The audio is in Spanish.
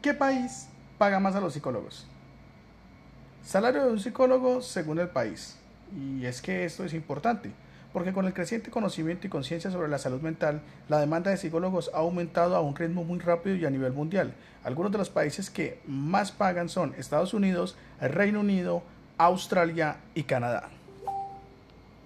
¿Qué país paga más a los psicólogos? Salario de un psicólogo según el país. Y es que esto es importante, porque con el creciente conocimiento y conciencia sobre la salud mental, la demanda de psicólogos ha aumentado a un ritmo muy rápido y a nivel mundial. Algunos de los países que más pagan son Estados Unidos, Reino Unido, Australia y Canadá.